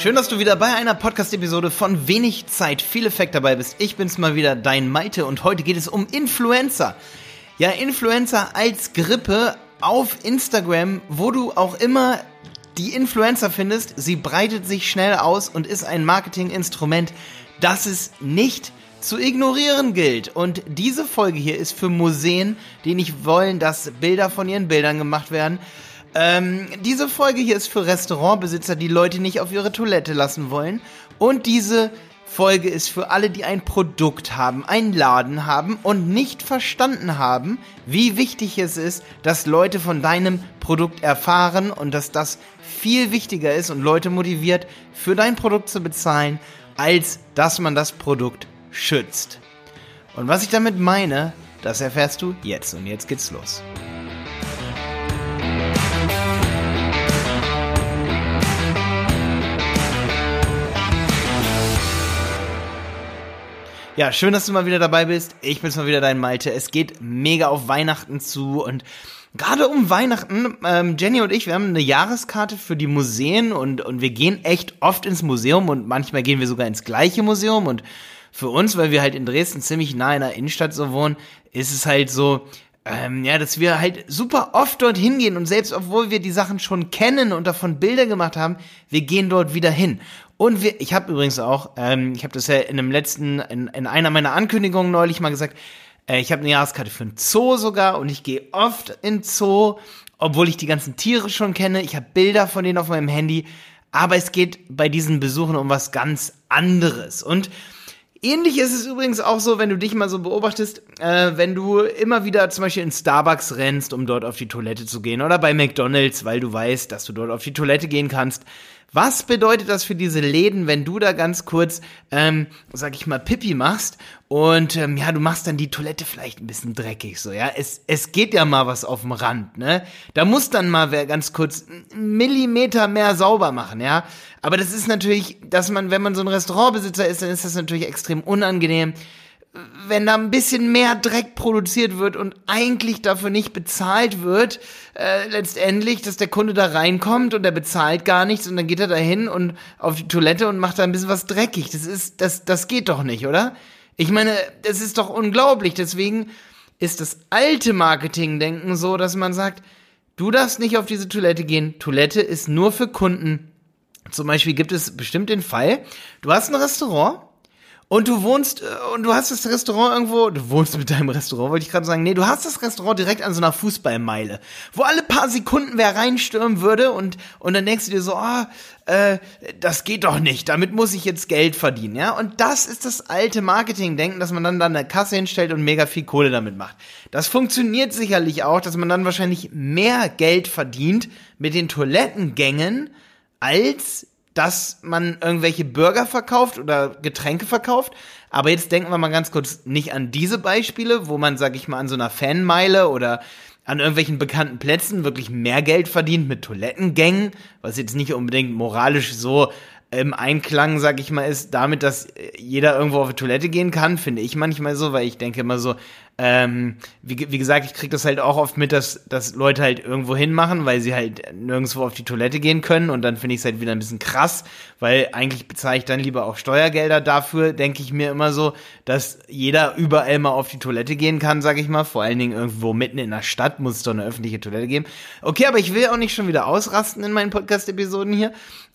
Schön, dass du wieder bei einer Podcast-Episode von Wenig Zeit, viel Effekt dabei bist. Ich bin's mal wieder, dein Malte, und heute geht es um Influencer. Ja, Influencer als Grippe auf Instagram, wo du auch immer die Influencer findest. Sie breitet sich schnell aus und ist ein Marketinginstrument, das es nicht zu ignorieren gilt. Und diese Folge hier ist für Museen, die nicht wollen, dass Bilder von ihren Bildern gemacht werden. Ähm, diese Folge hier ist für Restaurantbesitzer, die Leute nicht auf ihre Toilette lassen wollen. Und diese Folge ist für alle, die ein Produkt haben, einen Laden haben und nicht verstanden haben, wie wichtig es ist, dass Leute von deinem Produkt erfahren und dass das viel wichtiger ist und Leute motiviert, für dein Produkt zu bezahlen, als dass man das Produkt schützt. Und was ich damit meine, das erfährst du jetzt und jetzt geht's los. Ja, schön, dass du mal wieder dabei bist. Ich bin's mal wieder dein Malte. Es geht mega auf Weihnachten zu und gerade um Weihnachten, ähm, Jenny und ich, wir haben eine Jahreskarte für die Museen und, und wir gehen echt oft ins Museum und manchmal gehen wir sogar ins gleiche Museum und für uns, weil wir halt in Dresden ziemlich nah in der Innenstadt so wohnen, ist es halt so, ähm, ja, dass wir halt super oft dort hingehen und selbst obwohl wir die Sachen schon kennen und davon Bilder gemacht haben, wir gehen dort wieder hin. Und wir, ich habe übrigens auch, ähm, ich habe das ja in einem letzten, in, in einer meiner Ankündigungen neulich mal gesagt, äh, ich habe eine Jahreskarte für ein Zoo sogar und ich gehe oft in Zoo, obwohl ich die ganzen Tiere schon kenne. Ich habe Bilder von denen auf meinem Handy, aber es geht bei diesen Besuchen um was ganz anderes. Und Ähnlich ist es übrigens auch so, wenn du dich mal so beobachtest, äh, wenn du immer wieder zum Beispiel in Starbucks rennst, um dort auf die Toilette zu gehen, oder bei McDonalds, weil du weißt, dass du dort auf die Toilette gehen kannst. Was bedeutet das für diese Läden, wenn du da ganz kurz, ähm, sag ich mal, Pipi machst und ähm, ja, du machst dann die Toilette vielleicht ein bisschen dreckig, so ja. Es, es geht ja mal was auf dem Rand, ne? Da muss dann mal wer ganz kurz einen Millimeter mehr sauber machen, ja. Aber das ist natürlich, dass man, wenn man so ein Restaurantbesitzer ist, dann ist das natürlich extrem unangenehm wenn da ein bisschen mehr Dreck produziert wird und eigentlich dafür nicht bezahlt wird, äh, letztendlich, dass der Kunde da reinkommt und er bezahlt gar nichts und dann geht er da hin und auf die Toilette und macht da ein bisschen was dreckig. Das ist, das, das geht doch nicht, oder? Ich meine, das ist doch unglaublich. Deswegen ist das alte Marketing-Denken so, dass man sagt, du darfst nicht auf diese Toilette gehen. Toilette ist nur für Kunden. Zum Beispiel gibt es bestimmt den Fall, du hast ein Restaurant, und du wohnst äh, und du hast das Restaurant irgendwo, du wohnst mit deinem Restaurant, wollte ich gerade sagen. Nee, du hast das Restaurant direkt an so einer Fußballmeile, wo alle paar Sekunden wer reinstürmen würde und und dann denkst du dir so, ah, oh, äh, das geht doch nicht, damit muss ich jetzt Geld verdienen, ja? Und das ist das alte Marketing-Denken, dass man dann dann eine Kasse hinstellt und mega viel Kohle damit macht. Das funktioniert sicherlich auch, dass man dann wahrscheinlich mehr Geld verdient mit den Toilettengängen als dass man irgendwelche Burger verkauft oder Getränke verkauft. Aber jetzt denken wir mal ganz kurz nicht an diese Beispiele, wo man, sag ich mal, an so einer Fanmeile oder an irgendwelchen bekannten Plätzen wirklich mehr Geld verdient mit Toilettengängen, was jetzt nicht unbedingt moralisch so im Einklang, sag ich mal, ist damit, dass jeder irgendwo auf die Toilette gehen kann, finde ich manchmal so, weil ich denke immer so, ähm, wie, wie gesagt, ich kriege das halt auch oft mit, dass, dass Leute halt irgendwo hinmachen, weil sie halt nirgendwo auf die Toilette gehen können und dann finde ich es halt wieder ein bisschen krass, weil eigentlich bezahle ich dann lieber auch Steuergelder dafür, denke ich mir immer so, dass jeder überall mal auf die Toilette gehen kann, sag ich mal, vor allen Dingen irgendwo mitten in der Stadt muss es doch eine öffentliche Toilette geben. Okay, aber ich will auch nicht schon wieder ausrasten in meinen Podcast-Episoden hier.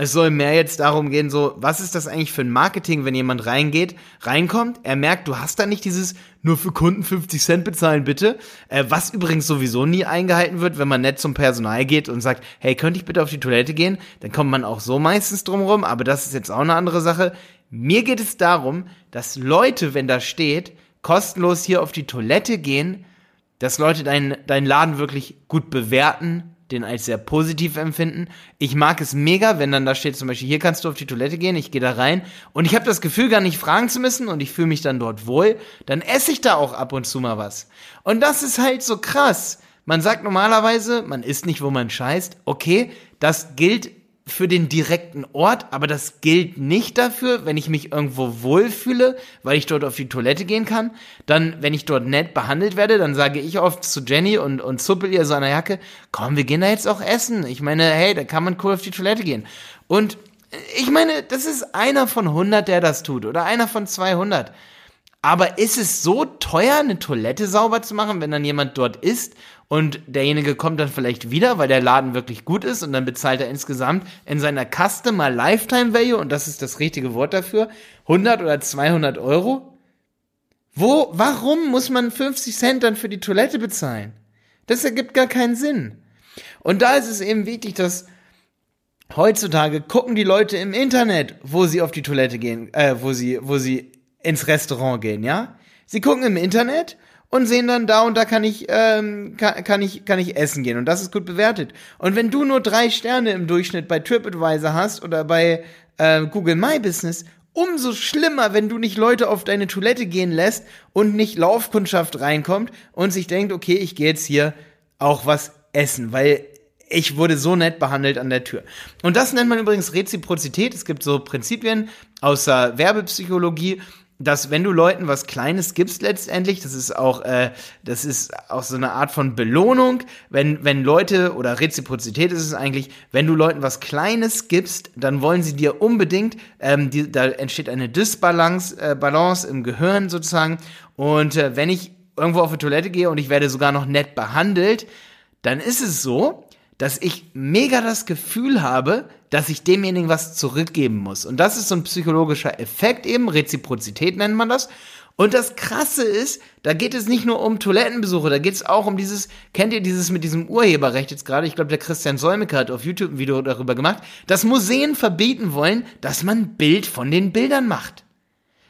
Es soll mehr jetzt darum gehen, so, was ist das eigentlich für ein Marketing, wenn jemand reingeht, reinkommt, er merkt, du hast da nicht dieses nur für Kunden 50 Cent bezahlen, bitte. Äh, was übrigens sowieso nie eingehalten wird, wenn man nett zum Personal geht und sagt, hey, könnte ich bitte auf die Toilette gehen? Dann kommt man auch so meistens drum rum, aber das ist jetzt auch eine andere Sache. Mir geht es darum, dass Leute, wenn da steht, kostenlos hier auf die Toilette gehen, dass Leute deinen dein Laden wirklich gut bewerten, den als sehr positiv empfinden. Ich mag es mega, wenn dann da steht zum Beispiel, hier kannst du auf die Toilette gehen, ich gehe da rein und ich habe das Gefühl, gar nicht fragen zu müssen und ich fühle mich dann dort wohl, dann esse ich da auch ab und zu mal was. Und das ist halt so krass. Man sagt normalerweise, man isst nicht, wo man scheißt. Okay, das gilt für den direkten Ort, aber das gilt nicht dafür, wenn ich mich irgendwo wohlfühle, weil ich dort auf die Toilette gehen kann. Dann, wenn ich dort nett behandelt werde, dann sage ich oft zu Jenny und, und zuppel ihr so an der Jacke, komm, wir gehen da jetzt auch essen. Ich meine, hey, da kann man cool auf die Toilette gehen. Und Ich meine, das ist einer von 100, der das tut oder einer von 200. Aber ist es so teuer, eine Toilette sauber zu machen, wenn dann jemand dort ist und derjenige kommt dann vielleicht wieder, weil der Laden wirklich gut ist und dann bezahlt er insgesamt in seiner Customer Lifetime Value, und das ist das richtige Wort dafür, 100 oder 200 Euro? Wo, warum muss man 50 Cent dann für die Toilette bezahlen? Das ergibt gar keinen Sinn. Und da ist es eben wichtig, dass heutzutage gucken die Leute im Internet, wo sie auf die Toilette gehen, äh, wo sie, wo sie ins Restaurant gehen, ja? Sie gucken im Internet und sehen dann da und da kann ich ähm, kann, kann ich kann ich essen gehen und das ist gut bewertet. Und wenn du nur drei Sterne im Durchschnitt bei TripAdvisor hast oder bei äh, Google My Business, umso schlimmer, wenn du nicht Leute auf deine Toilette gehen lässt und nicht Laufkundschaft reinkommt und sich denkt, okay, ich gehe jetzt hier auch was essen, weil ich wurde so nett behandelt an der Tür. Und das nennt man übrigens Reziprozität. Es gibt so Prinzipien aus der Werbepsychologie, dass wenn du Leuten was Kleines gibst letztendlich, das ist auch, äh, das ist auch so eine Art von Belohnung, wenn, wenn Leute, oder Reziprozität ist es eigentlich, wenn du Leuten was Kleines gibst, dann wollen sie dir unbedingt, ähm, die, da entsteht eine Disbalance äh, Balance im Gehirn sozusagen. Und äh, wenn ich irgendwo auf die Toilette gehe und ich werde sogar noch nett behandelt, dann ist es so, dass ich mega das Gefühl habe, dass ich demjenigen was zurückgeben muss. Und das ist so ein psychologischer Effekt eben, Reziprozität nennt man das. Und das Krasse ist, da geht es nicht nur um Toilettenbesuche, da geht es auch um dieses, kennt ihr dieses mit diesem Urheberrecht jetzt gerade? Ich glaube, der Christian Solmecke hat auf YouTube ein Video darüber gemacht, dass Museen verbieten wollen, dass man Bild von den Bildern macht.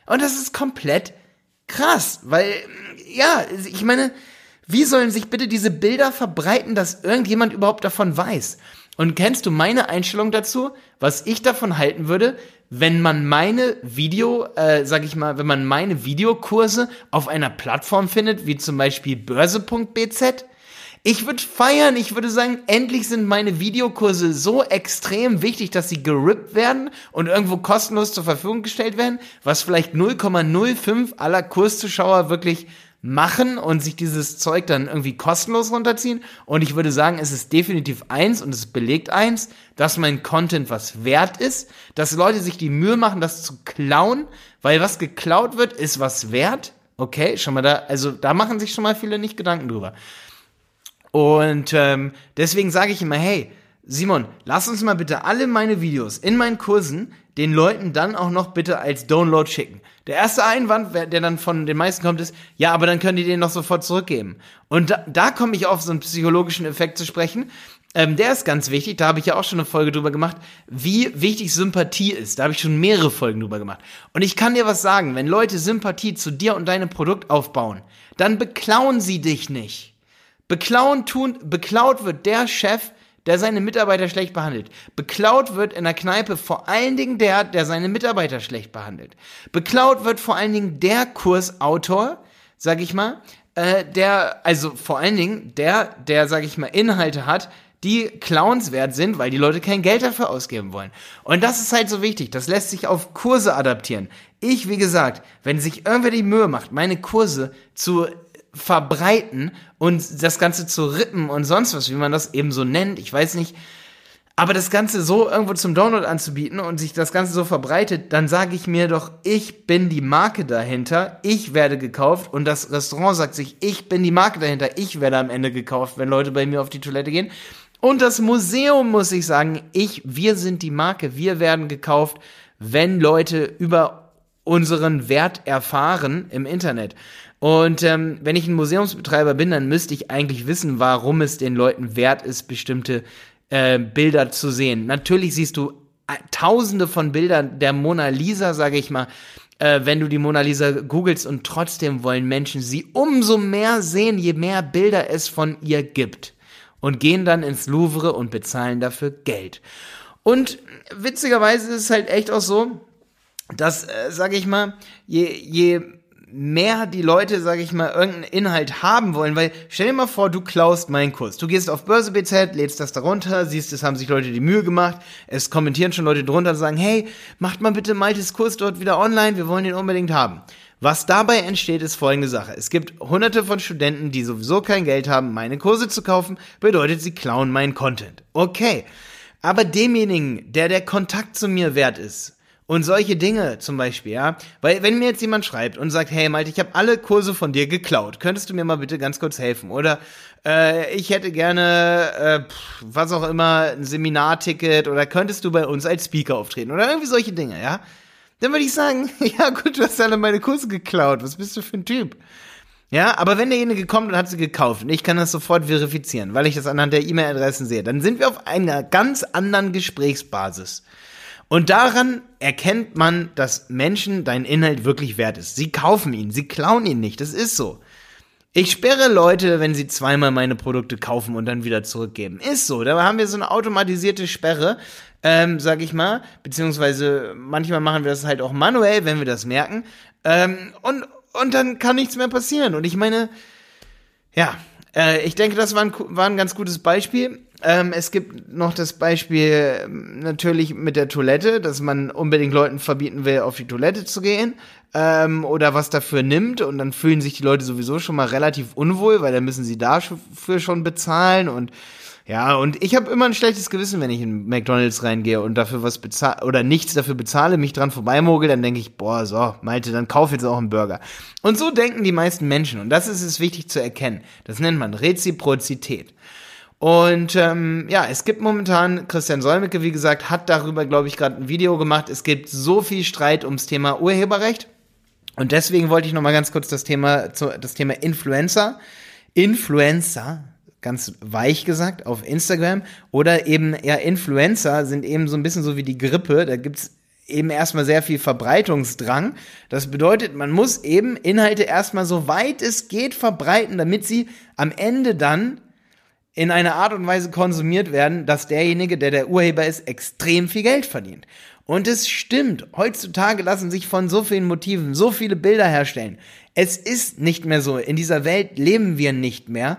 Und das ist komplett krass, weil, ja, ich meine, wie sollen sich bitte diese Bilder verbreiten, dass irgendjemand überhaupt davon weiß? Und kennst du meine Einstellung dazu, was ich davon halten würde, wenn man meine Video, äh, sag ich mal, wenn man meine Videokurse auf einer Plattform findet, wie zum Beispiel börse.bz? Ich würde feiern, ich würde sagen, endlich sind meine Videokurse so extrem wichtig, dass sie gerippt werden und irgendwo kostenlos zur Verfügung gestellt werden, was vielleicht 0,05 aller Kurszuschauer wirklich machen und sich dieses Zeug dann irgendwie kostenlos runterziehen. Und ich würde sagen, es ist definitiv eins und es belegt eins, dass mein Content was wert ist, dass Leute sich die Mühe machen, das zu klauen, weil was geklaut wird, ist was wert. Okay, schon mal da, also da machen sich schon mal viele nicht Gedanken drüber. Und ähm, deswegen sage ich immer, hey, Simon, lass uns mal bitte alle meine Videos in meinen Kursen den Leuten dann auch noch bitte als Download schicken. Der erste Einwand, der dann von den meisten kommt, ist, ja, aber dann können die den noch sofort zurückgeben. Und da, da komme ich auf so einen psychologischen Effekt zu sprechen. Ähm, der ist ganz wichtig, da habe ich ja auch schon eine Folge drüber gemacht, wie wichtig Sympathie ist. Da habe ich schon mehrere Folgen drüber gemacht. Und ich kann dir was sagen, wenn Leute Sympathie zu dir und deinem Produkt aufbauen, dann beklauen sie dich nicht. Beklauen tun, beklaut wird der Chef, der seine Mitarbeiter schlecht behandelt. Beklaut wird in der Kneipe vor allen Dingen der, der seine Mitarbeiter schlecht behandelt. Beklaut wird vor allen Dingen der Kursautor, sag ich mal, äh, der, also vor allen Dingen der, der, sag ich mal, Inhalte hat, die clownswert sind, weil die Leute kein Geld dafür ausgeben wollen. Und das ist halt so wichtig. Das lässt sich auf Kurse adaptieren. Ich, wie gesagt, wenn sich irgendwer die Mühe macht, meine Kurse zu verbreiten und das Ganze zu rippen und sonst was, wie man das eben so nennt, ich weiß nicht. Aber das Ganze so irgendwo zum Download anzubieten und sich das Ganze so verbreitet, dann sage ich mir doch, ich bin die Marke dahinter, ich werde gekauft und das Restaurant sagt sich, ich bin die Marke dahinter, ich werde am Ende gekauft, wenn Leute bei mir auf die Toilette gehen. Und das Museum muss ich sagen, ich, wir sind die Marke, wir werden gekauft, wenn Leute über unseren Wert erfahren im Internet. Und ähm, wenn ich ein Museumsbetreiber bin, dann müsste ich eigentlich wissen, warum es den Leuten wert ist, bestimmte äh, Bilder zu sehen. Natürlich siehst du äh, tausende von Bildern der Mona Lisa, sage ich mal, äh, wenn du die Mona Lisa googelst und trotzdem wollen Menschen sie umso mehr sehen, je mehr Bilder es von ihr gibt. Und gehen dann ins Louvre und bezahlen dafür Geld. Und witzigerweise ist es halt echt auch so, dass, äh, sage ich mal, je, je mehr die Leute, sage ich mal, irgendeinen Inhalt haben wollen, weil stell dir mal vor, du klaust meinen Kurs. Du gehst auf Börse BZ, lädst das darunter, siehst, es haben sich Leute die Mühe gemacht, es kommentieren schon Leute drunter und sagen, hey, macht mal bitte Maltes Kurs dort wieder online, wir wollen den unbedingt haben. Was dabei entsteht, ist folgende Sache. Es gibt hunderte von Studenten, die sowieso kein Geld haben, meine Kurse zu kaufen, bedeutet, sie klauen meinen Content. Okay. Aber demjenigen, der der Kontakt zu mir wert ist, und solche Dinge zum Beispiel, ja. Weil wenn mir jetzt jemand schreibt und sagt, hey Malte, ich habe alle Kurse von dir geklaut, könntest du mir mal bitte ganz kurz helfen? Oder äh, ich hätte gerne, äh, was auch immer, ein Seminarticket oder könntest du bei uns als Speaker auftreten? Oder irgendwie solche Dinge, ja. Dann würde ich sagen, ja gut, du hast alle meine Kurse geklaut. Was bist du für ein Typ? Ja, aber wenn derjenige kommt und hat sie gekauft und ich kann das sofort verifizieren, weil ich das anhand der E-Mail-Adressen sehe, dann sind wir auf einer ganz anderen Gesprächsbasis. Und daran erkennt man, dass Menschen deinen Inhalt wirklich wert ist. Sie kaufen ihn, sie klauen ihn nicht, das ist so. Ich sperre Leute, wenn sie zweimal meine Produkte kaufen und dann wieder zurückgeben. Ist so, da haben wir so eine automatisierte Sperre, ähm, sag ich mal, beziehungsweise manchmal machen wir das halt auch manuell, wenn wir das merken. Ähm, und, und dann kann nichts mehr passieren. Und ich meine, ja, äh, ich denke, das war ein, war ein ganz gutes Beispiel. Ähm, es gibt noch das Beispiel ähm, natürlich mit der Toilette, dass man unbedingt Leuten verbieten will, auf die Toilette zu gehen ähm, oder was dafür nimmt und dann fühlen sich die Leute sowieso schon mal relativ unwohl, weil dann müssen sie dafür schon bezahlen und ja, und ich habe immer ein schlechtes Gewissen, wenn ich in McDonalds reingehe und dafür was bezahle oder nichts dafür bezahle, mich dran vorbeimogel, dann denke ich, boah, so, Malte, dann kauf jetzt auch einen Burger. Und so denken die meisten Menschen und das ist es wichtig zu erkennen. Das nennt man Reziprozität. Und ähm, ja, es gibt momentan, Christian Solmecke, wie gesagt, hat darüber, glaube ich, gerade ein Video gemacht. Es gibt so viel Streit ums Thema Urheberrecht. Und deswegen wollte ich noch mal ganz kurz das Thema, das Thema Influencer, Influencer, ganz weich gesagt, auf Instagram oder eben, ja, Influencer sind eben so ein bisschen so wie die Grippe. Da gibt's eben erstmal sehr viel Verbreitungsdrang. Das bedeutet, man muss eben Inhalte erstmal so weit es geht verbreiten, damit sie am Ende dann in einer Art und Weise konsumiert werden, dass derjenige, der der Urheber ist, extrem viel Geld verdient. Und es stimmt, heutzutage lassen sich von so vielen Motiven so viele Bilder herstellen. Es ist nicht mehr so, in dieser Welt leben wir nicht mehr,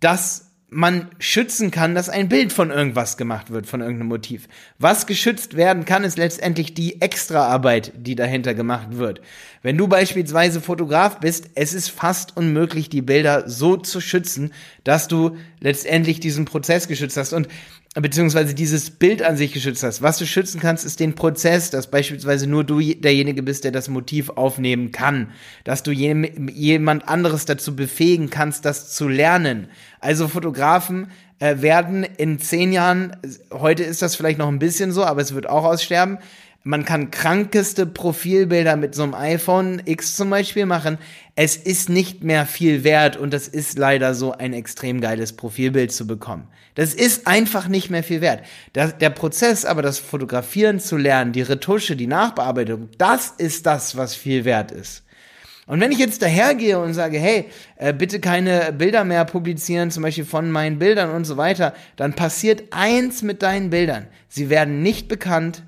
dass man schützen kann, dass ein Bild von irgendwas gemacht wird, von irgendeinem Motiv. Was geschützt werden kann, ist letztendlich die Extraarbeit, die dahinter gemacht wird. Wenn du beispielsweise Fotograf bist, es ist fast unmöglich, die Bilder so zu schützen, dass du letztendlich diesen Prozess geschützt hast. Und beziehungsweise dieses Bild an sich geschützt hast. Was du schützen kannst, ist den Prozess, dass beispielsweise nur du derjenige bist, der das Motiv aufnehmen kann, dass du jemand anderes dazu befähigen kannst, das zu lernen. Also Fotografen äh, werden in zehn Jahren, heute ist das vielleicht noch ein bisschen so, aber es wird auch aussterben, man kann krankeste Profilbilder mit so einem iPhone X zum Beispiel machen. Es ist nicht mehr viel wert und das ist leider so ein extrem geiles Profilbild zu bekommen. Das ist einfach nicht mehr viel wert. Der, der Prozess aber, das Fotografieren zu lernen, die Retusche, die Nachbearbeitung, das ist das, was viel wert ist. Und wenn ich jetzt dahergehe und sage, hey, äh, bitte keine Bilder mehr publizieren, zum Beispiel von meinen Bildern und so weiter, dann passiert eins mit deinen Bildern. Sie werden nicht bekannt,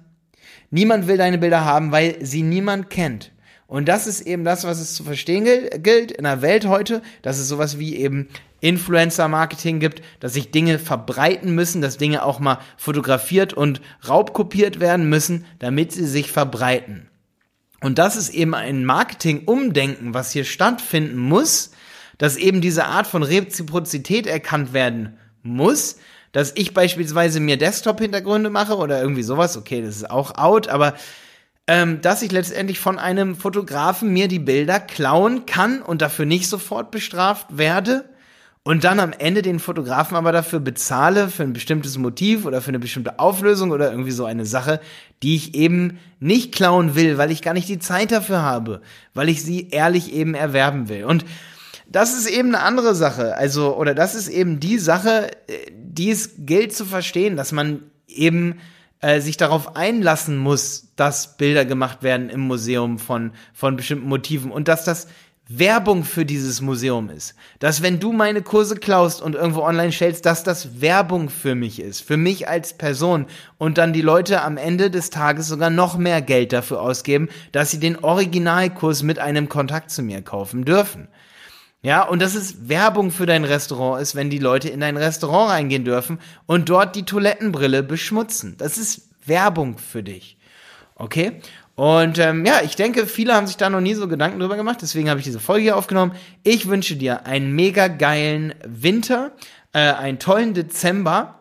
Niemand will deine Bilder haben, weil sie niemand kennt. Und das ist eben das, was es zu verstehen gilt in der Welt heute, dass es sowas wie eben Influencer-Marketing gibt, dass sich Dinge verbreiten müssen, dass Dinge auch mal fotografiert und raubkopiert werden müssen, damit sie sich verbreiten. Und das ist eben ein Marketing-Umdenken, was hier stattfinden muss, dass eben diese Art von Reziprozität erkannt werden muss, dass ich beispielsweise mir Desktop-Hintergründe mache oder irgendwie sowas, okay, das ist auch out, aber ähm, dass ich letztendlich von einem Fotografen mir die Bilder klauen kann und dafür nicht sofort bestraft werde und dann am Ende den Fotografen aber dafür bezahle für ein bestimmtes Motiv oder für eine bestimmte Auflösung oder irgendwie so eine Sache, die ich eben nicht klauen will, weil ich gar nicht die Zeit dafür habe, weil ich sie ehrlich eben erwerben will. Und das ist eben eine andere Sache. Also, oder das ist eben die Sache, äh, die es gilt zu verstehen, dass man eben äh, sich darauf einlassen muss, dass Bilder gemacht werden im Museum von, von bestimmten Motiven und dass das Werbung für dieses Museum ist. Dass wenn du meine Kurse klaust und irgendwo online stellst, dass das Werbung für mich ist, für mich als Person und dann die Leute am Ende des Tages sogar noch mehr Geld dafür ausgeben, dass sie den Originalkurs mit einem Kontakt zu mir kaufen dürfen. Ja, und das ist Werbung für dein Restaurant ist, wenn die Leute in dein Restaurant reingehen dürfen und dort die Toilettenbrille beschmutzen. Das ist Werbung für dich. Okay? Und ähm, ja, ich denke, viele haben sich da noch nie so Gedanken drüber gemacht, deswegen habe ich diese Folge hier aufgenommen. Ich wünsche dir einen mega geilen Winter, äh, einen tollen Dezember.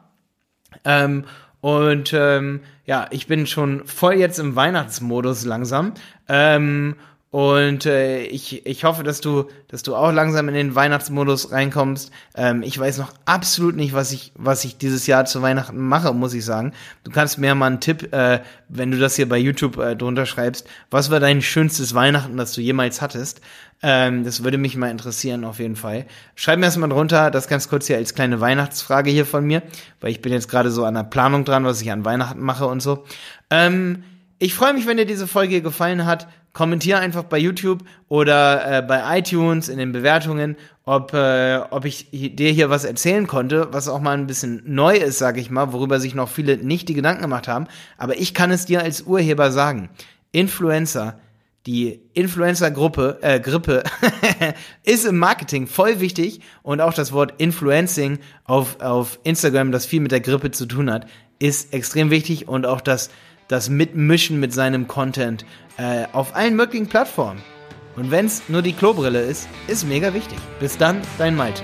Ähm, Und ähm, ja, ich bin schon voll jetzt im Weihnachtsmodus langsam. Ähm, und äh, ich, ich hoffe, dass du, dass du auch langsam in den Weihnachtsmodus reinkommst. Ähm, ich weiß noch absolut nicht, was ich, was ich dieses Jahr zu Weihnachten mache, muss ich sagen. Du kannst mir mal einen Tipp, äh, wenn du das hier bei YouTube äh, drunter schreibst. Was war dein schönstes Weihnachten, das du jemals hattest? Ähm, das würde mich mal interessieren, auf jeden Fall. Schreib mir das mal drunter, das ganz kurz hier als kleine Weihnachtsfrage hier von mir, weil ich bin jetzt gerade so an der Planung dran, was ich an Weihnachten mache und so. Ähm, ich freue mich, wenn dir diese Folge gefallen hat. Kommentiere einfach bei YouTube oder äh, bei iTunes in den Bewertungen, ob, äh, ob ich dir hier was erzählen konnte, was auch mal ein bisschen neu ist, sag ich mal, worüber sich noch viele nicht die Gedanken gemacht haben. Aber ich kann es dir als Urheber sagen. Influencer, die Influencer-Gruppe, äh, Grippe, ist im Marketing voll wichtig und auch das Wort Influencing auf, auf Instagram, das viel mit der Grippe zu tun hat, ist extrem wichtig und auch das das Mitmischen mit seinem Content äh, auf allen möglichen Plattformen. Und wenn es nur die Klobrille ist, ist mega wichtig. Bis dann, dein Malte.